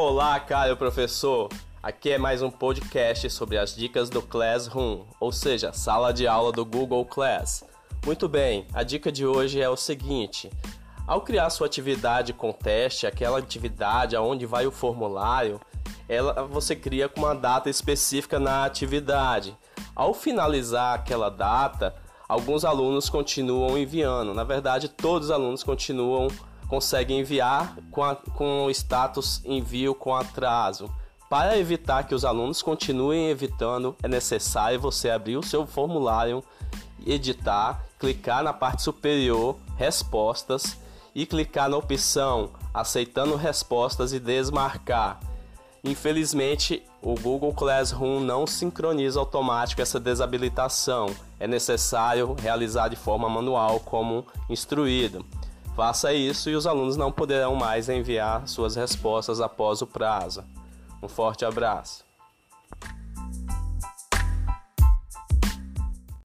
Olá, caro professor. Aqui é mais um podcast sobre as dicas do Classroom, ou seja, sala de aula do Google Class. Muito bem, a dica de hoje é o seguinte: ao criar sua atividade com teste, aquela atividade aonde vai o formulário, ela você cria com uma data específica na atividade. Ao finalizar aquela data, alguns alunos continuam enviando. Na verdade, todos os alunos continuam conseguem enviar com, a, com o status envio com atraso. Para evitar que os alunos continuem evitando, é necessário você abrir o seu formulário, editar, clicar na parte superior respostas e clicar na opção aceitando respostas e desmarcar. Infelizmente, o Google Classroom não sincroniza automático essa desabilitação. É necessário realizar de forma manual, como instruído. Faça isso e os alunos não poderão mais enviar suas respostas após o prazo. Um forte abraço.